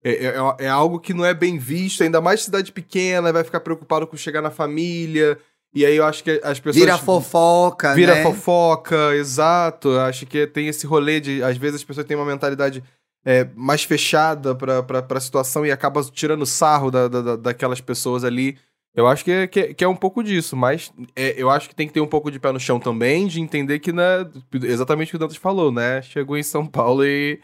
é, é, é algo que não é bem visto, ainda mais cidade pequena, vai ficar preocupado com chegar na família. E aí eu acho que as pessoas. Vira fofoca, Vira né? fofoca, exato. Eu Acho que tem esse rolê de. Às vezes as pessoas têm uma mentalidade é, mais fechada pra, pra, pra situação e acaba tirando sarro da, da, da- daquelas pessoas ali. Eu acho que é, que é, que é um pouco disso, mas é, eu acho que tem que ter um pouco de pé no chão também, de entender que, né, exatamente o que o Dantas falou, né? Chegou em São Paulo e.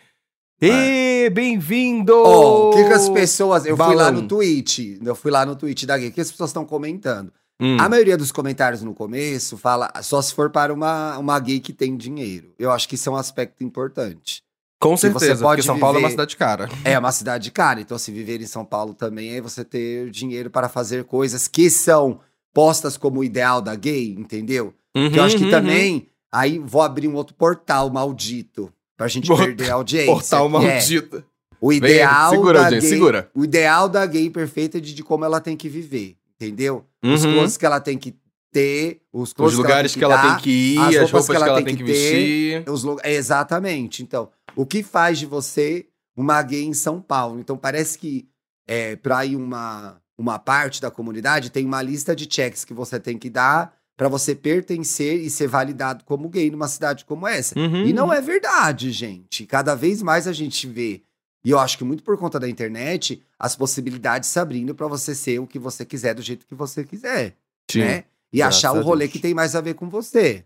Ê, bem-vindo! Ó, o que, que as pessoas. Eu fui lá no tweet. Eu fui lá no tweet da gay. O que as pessoas estão comentando? Hum, A maioria dos comentários no começo fala só se for para uma, uma gay que tem dinheiro. Eu acho que isso é um aspecto importante. com você certeza, pode porque São Paulo é uma viver- cidade cara. É uma cidade cara, então se viver em São Paulo também é você ter dinheiro para fazer coisas que são postas como ideal da gay, entendeu? Que eu acho que Uhum, também. Aí vou abrir um outro portal maldito pra gente Bota- perder a audiência. Portal é maldito. o ideal segura, da gay, segura. O ideal da gay perfeita é de, de como ela tem que viver, entendeu? Os Uhum. closes que ela tem que ter, os Os lugares que ela dar, tem que ir, as as roupas roupas que que ela ela, tem que que vestir. os lu- é, Exatamente. Então, o que faz de você uma gay em São Paulo? Então, parece que é, para ir uma, uma parte da comunidade, tem uma lista de checks que você tem que dar para você pertencer e ser validado como gay numa cidade como essa. Uhum, E não é verdade, gente. Cada vez mais a gente vê, e eu acho que muito por conta da internet, as possibilidades se abrindo para você ser o que você quiser, do jeito que você quiser, Sim. né? E Graças achar o rolê que tem mais a ver com você.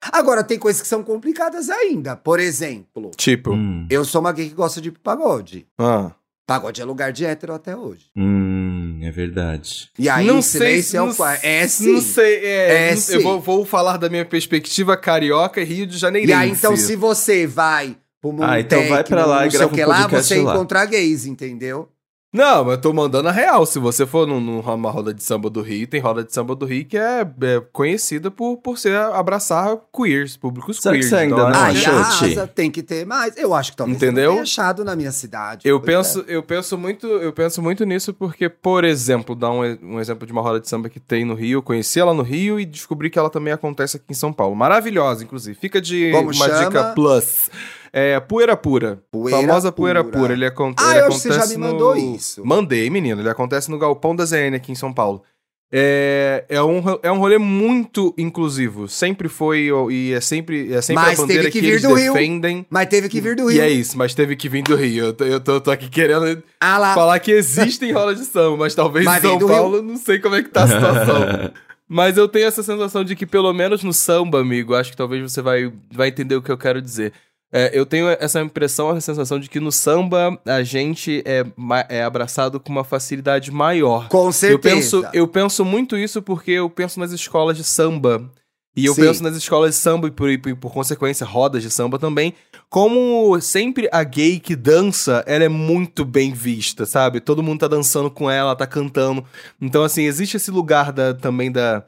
Agora, tem coisas que são complicadas ainda. Por exemplo, Tipo. Hum, eu sou uma gay que gosta de pagode. Ah. Pagode é lugar de hétero até hoje. hum, é verdade. E aí, não silêncio sei, é não, o quarto. É sim. Não sei, é. É não- eu vou, vou falar da minha perspectiva carioca e Rio de Janeiro. E aí, então, se você vai pro Ah, então vai pra lá e grava o que um lá, podcast você lá. encontrar gays, entendeu? Não, mas eu tô mandando a real. Se você for num- numa roda de samba do Rio, tem roda de samba do Rio que é, é conhecida por, por ser abraçar queers, públicos Será que queers. você ainda Então, não ah, acho- achou, tem que ter mais. Eu acho que talvez Entendeu? tenha achado na minha cidade. Eu é. penso, eu penso muito, eu penso muito nisso porque, por exemplo, dar um, um exemplo de uma roda de samba que tem no Rio, eu conheci ela no Rio e descobri que ela também acontece aqui em São Paulo. Maravilhosa, inclusive. Fica de Como uma chama? dica plus. É Poeira Pura. Poeira famosa Poeira Pura. Pura. Ele, acon Ah, ele que você já acontece me mandou no- isso. Mandei, menino. Ele acontece no Galpão da ZN aqui em São Paulo. É, é, um, é um rolê muito inclusivo. Sempre foi e é sempre, é sempre Mas a bandeira que que, vir eles do Rio. defendem. Mas teve que vir do E Rio. é isso, mas teve que vir do Rio. Eu tô, eu tô, tô aqui querendo Ah falar que existem rolas de samba, mas talvez Mas São Paulo eu não sei como é que tá a situação. mas eu tenho essa sensação de que, pelo menos no samba, amigo, acho que talvez você vai, vai entender o que eu quero dizer. É, eu tenho essa impressão, essa sensação de que no samba a gente é, é abraçado com uma facilidade maior. Com certeza. Eu penso, eu penso muito isso porque eu penso nas escolas de samba. E eu Sim. penso nas escolas de samba e por, e por consequência rodas de samba também. Como sempre a gay que dança, ela é muito bem vista, sabe? Todo mundo tá dançando com ela, tá cantando. Então, assim, existe esse lugar da, também da.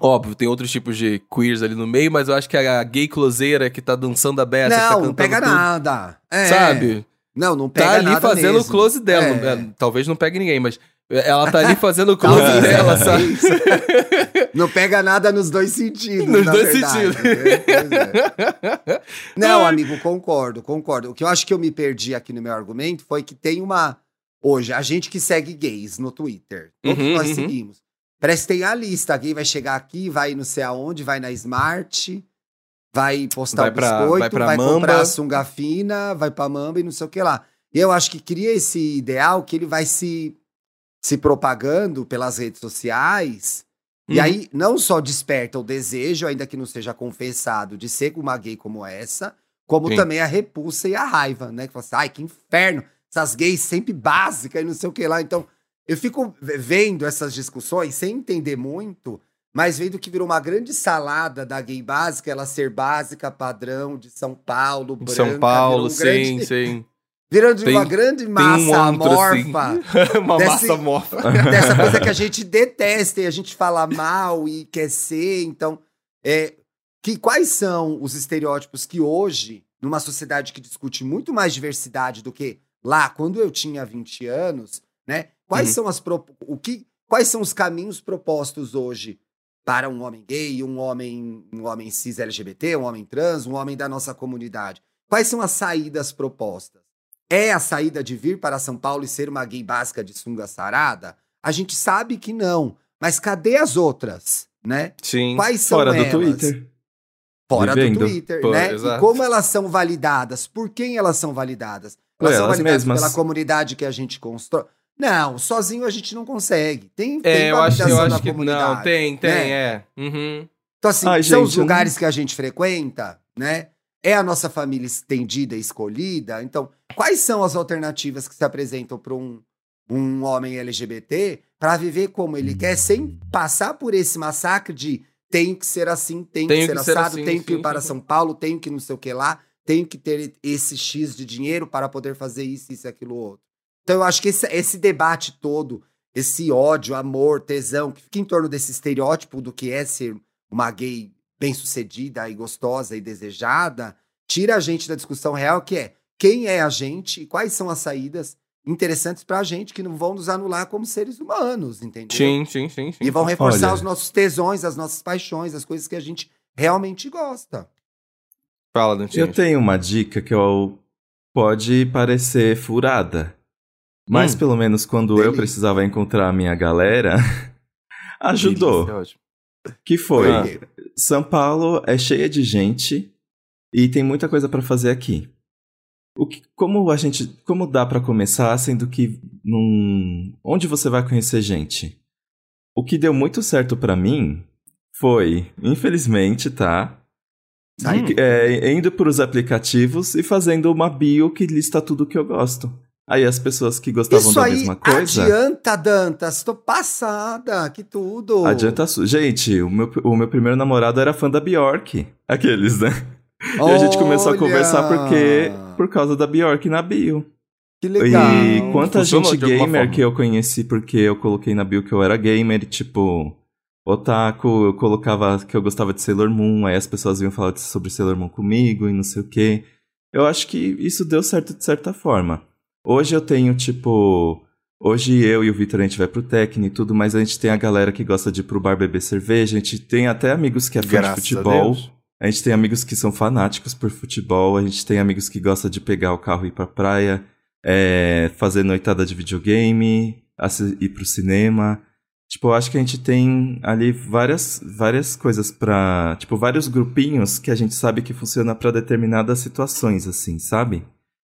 Óbvio, tem outros tipos de queers ali no meio, mas eu acho que a gay closeira que tá dançando a beça, que tá Não, não pega tudo, nada. É. Sabe? Não, não pega Tá ali nada fazendo o close dela. É. Não- é, talvez não pegue ninguém, mas ela tá ali fazendo o close dela, ela sabe? Não pega nada nos dois sentidos. Nos dois verdade, sentidos. né? Pois é. Não, amigo, concordo, concordo. O que eu acho que eu me perdi aqui no meu argumento foi que tem uma. Hoje, a gente que segue gays no Twitter, todos Uhum, nós uhum. seguimos. Parece que tem a lista. A gay vai chegar aqui, vai não sei aonde, vai na Smart, vai postar Vai o pra- biscoito, vai pra vai Mamba. comprar a sunga fina, vai pra Mamba e não sei o que lá. E eu acho que cria esse ideal que ele vai se, se propagando pelas redes sociais. E Uhum. aí, não só desperta o desejo, ainda que não seja confessado, de ser uma gay como essa, como Sim. também a repulsa e a raiva, né? Que fala assim, ai, que inferno, essas gays sempre básicas e não sei o que lá. Então, eu fico ve- vendo essas discussões sem entender muito, mas vendo que virou uma grande salada da gay básica, ela ser básica, padrão de São Paulo, branca, São Paulo, um sim, grande, sim. Virando Tem- uma grande um massa antro, assim. amorfa Uma Desse- massa morfa. dessa coisa que a gente detesta e a gente fala mal e quer ser. Então, é, que, quais são os estereótipos que hoje, numa sociedade que discute muito mais diversidade do que lá, quando eu tinha 20 anos, né? Quais Uhum. são as o que, quais são os caminhos propostos hoje para um homem gay, um homem, um homem cis LGBT, um homem trans, um homem da nossa comunidade? Quais são as saídas propostas? É a saída de vir para São Paulo e ser uma gay básica de sunga sarada? A gente sabe que não. Mas cadê as outras, né? Sim. Quais são Fora do elas? Twitter. Fora Vivendo. do Twitter, né? exato. E como elas são validadas? Por quem elas são validadas? Elas Ué, são elas validadas mesmas. pela comunidade que a gente constrói? Não, sozinho a gente não consegue. Tem, É, tem eu acho, eu acho da que comunidade. não, tem, tem, né? é. Uhum. Então, assim, Ai, são gente, os eu não- lugares que a gente frequenta, né? É a nossa família estendida, escolhida. Então, quais são as alternativas que se apresentam para um, um homem LGBT para viver como ele quer, sem passar por esse massacre de tenho que ser assim, Tenho que ser que ser assado, assim, tenho que ir para. São Paulo, tenho que não sei o que lá, tenho que ter esse X de dinheiro para poder fazer isso, isso e aquilo outro. Então, eu acho que esse, esse debate todo, esse ódio, amor, tesão, que fica em torno desse estereótipo do que é ser uma gay bem-sucedida e gostosa e desejada, tira a gente da discussão real, que é quem é a gente e quais são as saídas interessantes pra gente que não vão nos anular como seres humanos, entendeu? Sim, sim, sim, sim. E vão reforçar Olha. os nossos tesões, as nossas paixões, as coisas que a gente realmente gosta. Fala, Dantinho. Eu tenho uma dica que eu, pode parecer furada. Mas Hum. pelo menos quando eu Delícia. precisava encontrar a minha galera, ajudou. Delícia, ótimo. Que foi, Ah. São Paulo é cheia de gente e tem muita coisa pra fazer aqui. O que, como a gente, como dá pra começar sendo que num, onde você vai conhecer gente? O que deu muito certo pra mim foi, infelizmente, tá? Hum. É, indo pros aplicativos e fazendo uma bio que lista tudo que eu gosto. Aí as pessoas que gostavam Isso da aí mesma coisa. adianta, Dantas. Tô passada, que tudo. Adianta. Gente, o meu, o meu primeiro namorado era fã da Bjork. Aqueles, né? E a gente começou a conversar porque por causa da Bjork na bio. Que legal. E quanta Funcionou gente gamer que eu conheci porque eu coloquei na bio que eu era gamer, e, tipo, otaku, eu colocava que eu gostava de Sailor Moon, aí as pessoas vinham falar sobre Sailor Moon comigo e não sei o quê. Eu acho que isso deu certo de certa forma. Hoje eu tenho, tipo. Hoje eu e o Vitor a gente vai pro Tecno e tudo, mas a gente tem a galera que gosta de ir pro bar beber cerveja, a gente tem até amigos que é fã de a futebol. Deus. A gente tem amigos que são fanáticos por futebol, a gente tem amigos que gostam de pegar o carro e ir pra praia, é, fazer noitada de videogame, ir pro cinema. Tipo, eu acho que a gente tem ali várias, várias coisas pra. Tipo, vários grupinhos que a gente sabe que funciona pra determinadas situações, assim, sabe?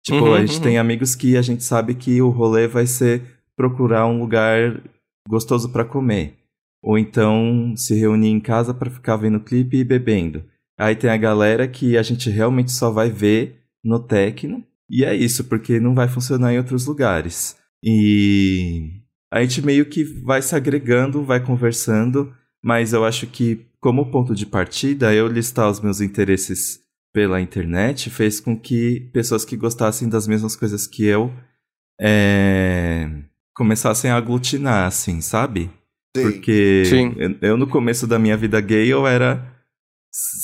Tipo, Uhum, a gente uhum. tem amigos que a gente sabe que o rolê vai ser procurar um lugar gostoso pra comer. Ou então se reunir em casa pra ficar vendo clipe e bebendo. Aí tem a galera que a gente realmente só vai ver no Tecno. E é isso, porque não vai funcionar em outros lugares. E a gente meio que vai se agregando, vai conversando, mas eu acho que, como ponto de partida, eu listar os meus interesses pela internet fez com que pessoas que gostassem das mesmas coisas que eu é, começassem a aglutinar, assim, sabe? Sim. Porque Sim. eu, eu, no começo da minha vida gay, eu era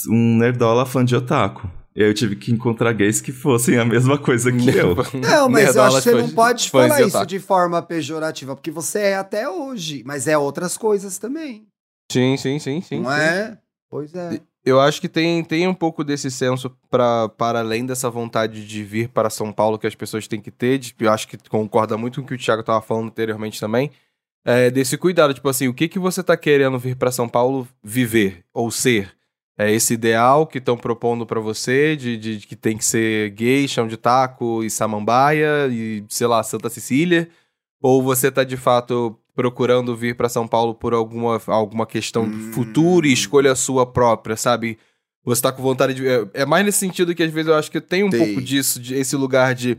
um nerdola fã de otaku. Eu tive que encontrar gays que fossem a mesma coisa que eu. Não, mas eu acho que você não pode falar isso otaku. de forma pejorativa, porque você é até hoje, mas é outras coisas também. Sim, sim, sim, sim. não sim. é? Pois é. Eu acho que tem, tem um pouco desse senso pra, para além dessa vontade de vir para São Paulo que as pessoas têm que ter. de- eu acho que concorda muito com o que o Thiago tava falando anteriormente também. É, desse cuidado, tipo assim, o que, que você tá querendo vir para São Paulo viver ou ser? É esse ideal que estão propondo pra você de, de- de que tem que ser gay, chão de taco e samambaia e, sei lá, Santa Cecília? Ou você tá de fato procurando vir pra São Paulo por alguma, alguma questão Hum. futura e escolha sua própria, sabe? Você tá com vontade de. É, é mais nesse sentido que às vezes eu acho que tem um pouco disso, de, esse lugar de.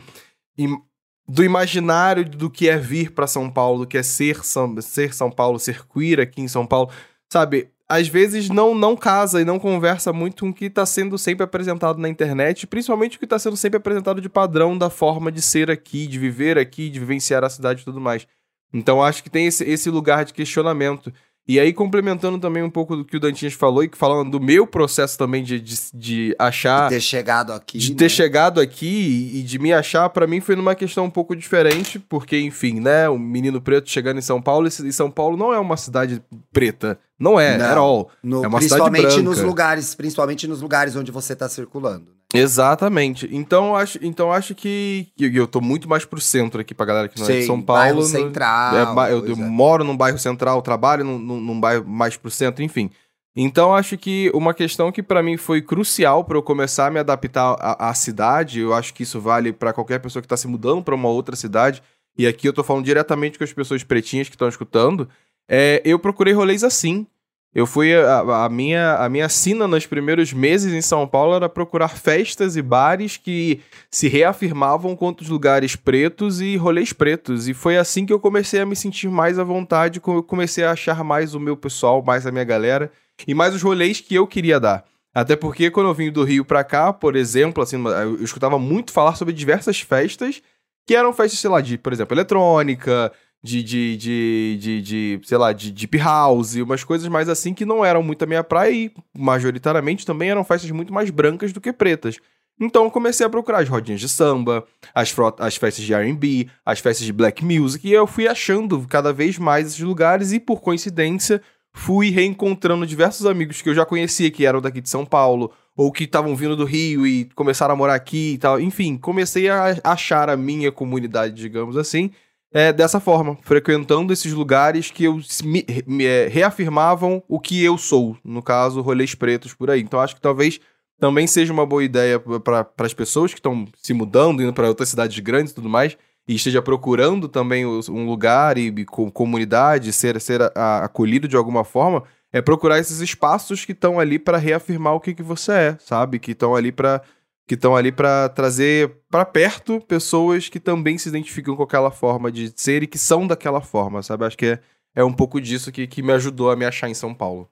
im- do imaginário do que é vir pra São Paulo, do que é ser São, ser São Paulo, ser queer aqui em São Paulo. Sabe? Às vezes não, não casa e não conversa muito com o que tá sendo sempre apresentado na internet, principalmente o que tá sendo sempre apresentado de padrão da forma de ser aqui, de viver aqui, de vivenciar a cidade e tudo mais. Então acho que tem esse, esse lugar de questionamento. E aí, complementando também um pouco do que o Dantinhas falou, e falando do meu processo também de, de, de achar. ter chegado aqui. De né? ter chegado aqui e de me achar, pra mim foi numa questão um pouco diferente, porque, enfim, né, um menino preto chegando em São Paulo, e São Paulo não é uma cidade preta. Não é, Não. at all. No- é uma cidade principalmente branca. nos lugares, principalmente nos lugares onde você tá circulando. Exatamente. Então acho, então acho que, que eu tô muito mais pro centro aqui pra galera que não é de São Paulo. no- central. É, eu, eu é. moro num bairro central, trabalho num, num, num bairro mais pro centro, enfim. Então acho que uma questão que pra mim foi crucial pra eu começar a me adaptar à, à cidade, eu acho que isso vale pra qualquer pessoa que tá se mudando pra uma outra cidade, e aqui eu tô falando diretamente com as pessoas pretinhas que estão escutando, é, eu procurei rolês assim. Eu fui. A, a minha, a minha sina nos primeiros meses em São Paulo era procurar festas e bares que se reafirmavam contra os lugares pretos e rolês pretos. E foi assim que eu comecei a me sentir mais à vontade, comecei a achar mais o meu pessoal, mais a minha galera e mais os rolês que eu queria dar. Até porque quando eu vim do Rio pra cá, por exemplo, assim, eu eu escutava muito falar sobre diversas festas que eram festas, sei lá, de, por exemplo, eletrônica, de, de, de, de, de, sei lá, de deep house, umas coisas mais assim que não eram muito a minha praia e majoritariamente também eram festas muito mais brancas do que pretas. Então eu comecei a procurar as rodinhas de samba, as, as festas de R&B, as festas de black music, e eu fui achando cada vez mais esses lugares e por coincidência fui reencontrando diversos amigos que eu já conhecia que eram daqui de São Paulo ou que estavam vindo do Rio e começaram a morar aqui e tal. Enfim, comecei a achar a minha comunidade, digamos assim, é, dessa forma, frequentando esses lugares que eu me, me, é, reafirmavam o que eu sou, no caso, rolês pretos por aí. Então acho que talvez também seja uma boa ideia para as pessoas que estão se mudando, indo para outras cidades grandes e tudo mais, e esteja procurando também um lugar e, e com comunidade, ser, ser a- a- acolhido de alguma forma, é procurar esses espaços que estão ali para reafirmar o que, que você é, sabe? Que estão ali para que estão ali para trazer para perto pessoas que também se identificam com aquela forma de ser e que são daquela forma, sabe? Acho que é, é um pouco disso que, que me ajudou a me achar em São Paulo.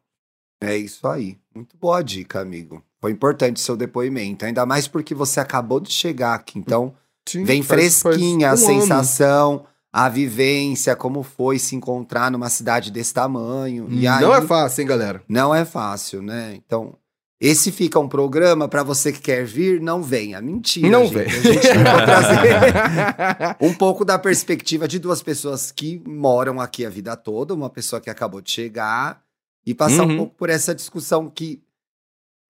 É isso aí. Muito boa dica, amigo. Foi importante seu depoimento, ainda mais porque você acabou de chegar aqui. Então, Sim, vem faz- faz fresquinha um a ano. sensação, a vivência, como foi se encontrar numa cidade desse tamanho. Aí, Não é fácil, hein, galera? Não é fácil, né? Então, esse fica um programa para você que quer vir, não venha. Mentira, Não gente. vem. A gente tentou trazer um pouco da perspectiva de duas pessoas que moram aqui a vida toda, uma pessoa que acabou de chegar, e passar um Uhum. pouco por essa discussão que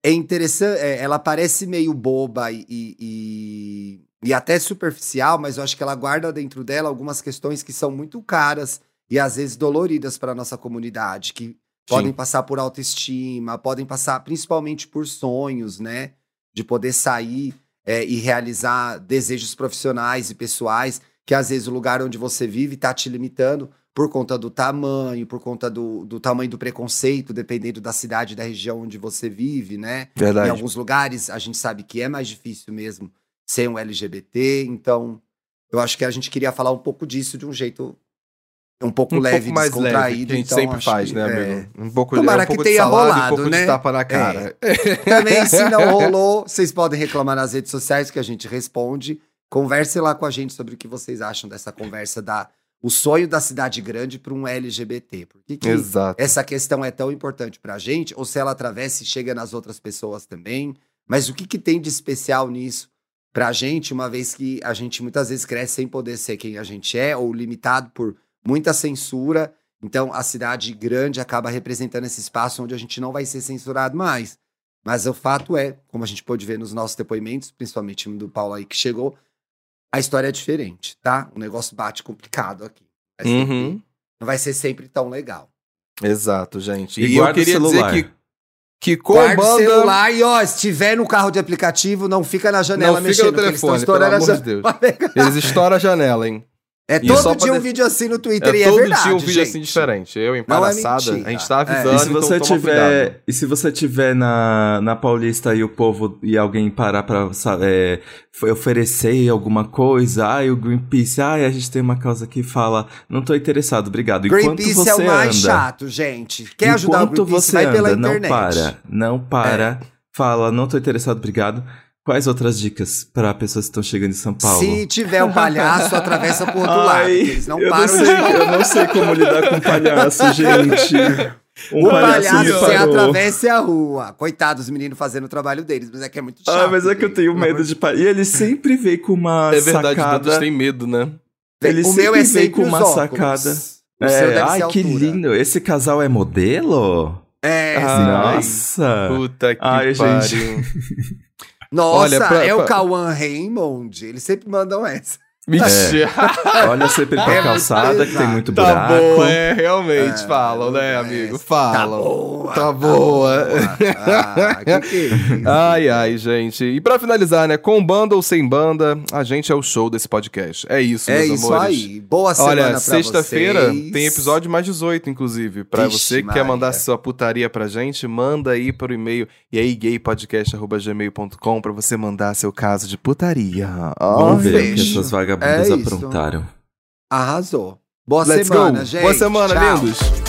é interessante, é, ela parece meio boba e, e, e- e até superficial, mas eu acho que ela guarda dentro dela algumas questões que são muito caras e às vezes doloridas para nossa comunidade, que podem passar por autoestima, podem passar principalmente por sonhos, né? De poder sair é, e realizar desejos profissionais e pessoais, que às vezes o lugar onde você vive está te limitando por conta do tamanho, por conta do, do tamanho do preconceito, dependendo da cidade, da região onde você vive, né? Em Verdade. alguns lugares a gente sabe que é mais difícil mesmo ser um LGBT, então eu acho que a gente queria falar um pouco disso de um jeito um pouco Um leve, pouco mais leve, que a gente então sempre faz, que, né, é, amigo? Um pouco, Tomara é um que pouco tenha de salada rolado, um pouco né? de tapa na cara. Também, se não rolou, vocês podem reclamar nas redes sociais que a gente responde. Converse lá com a gente sobre o que vocês acham dessa conversa da o sonho da cidade grande para um LGBT. Por que, que essa questão é tão importante para a gente? Ou se ela atravessa e chega nas outras pessoas também? Mas o que, que tem de especial nisso para a gente, uma vez que a gente muitas vezes cresce sem poder ser quem a gente é, ou limitado por muita censura. Então, a cidade grande acaba representando esse espaço onde a gente não vai ser censurado mais. Mas o fato é, como a gente pôde ver nos nossos depoimentos, principalmente do Paulo aí que chegou, a história é diferente, tá? O negócio bate complicado aqui. Vai sempre- Uhum. Não vai ser sempre tão legal. Exato, gente. E E, eu queria dizer que, que com Guarda o celular e, ó, se tiver no carro de aplicativo, não fica na janela Não fica mexendo. no que eles estão telefone, pelo estourando a amor de janela. Deus. Eles estouram a janela, hein? É E só todo pra dia um de- vídeo assim no Twitter e É é todo verdade, dia um vídeo gente. assim diferente. Eu em Não é a gente tá É. avisando, E se então você toma tiver, cuidado. e se você tiver na, na Paulista e o povo e alguém parar pra é, oferecer alguma coisa, ai, o Greenpeace, ai, a gente tem uma causa que fala, não tô interessado, obrigado. Enquanto Greenpeace você é o mais anda, chato, gente. Quer ajudar o Greenpeace, você vai pela anda, internet. É. não para, não para, fala, não tô interessado, obrigado. Quais outras dicas para pessoas que estão chegando em São Paulo? Se tiver um palhaço, atravessa pro outro lado. Ai, porque Eles não eu, param não sei, de... eu não sei como lidar com palhaço, gente. Um O palhaço, me você atravessa a rua. Coitado dos meninos fazendo o trabalho deles, mas é que é muito chato. Ah, mas é que eu tenho medo de palhaço. E ele sempre vem com uma É verdade, sacada. todos têm medo, né? Ele o meu sempre é vem sempre com os uma óculos. sacada. O seu É, deve ai, ser que lindo. Esse casal é modelo? É, Ah, sim. Nossa. Puta que Ai, gente. Nossa, Olha, pra- é pra- o Cauã Raymond. Eles sempre mandam essa. Mentira. Olha sempre pra É calçada que tem muito Tá buraco. boa, é, realmente. É, falam, né, é, amigo? Tá Falam. boa. Tá boa. Ah, que que é isso? Ai, ai, gente. E pra finalizar, né? Com banda ou sem banda, a gente é o show desse podcast. É isso, É meus isso amores. aí. Boa semana Olha, pra sexta-feira tem episódio mais 18, inclusive. Pra Vixe, você que quer mandar Maria. sua putaria pra gente, manda aí pro e-mail e aí gaypodcast.gmail.com pra você mandar seu caso de putaria. Vamos ver o que essas vagabundas É aprontaram. Arrasou. Boa Let's semana, go. gente. Boa semana, Tchau. lindos.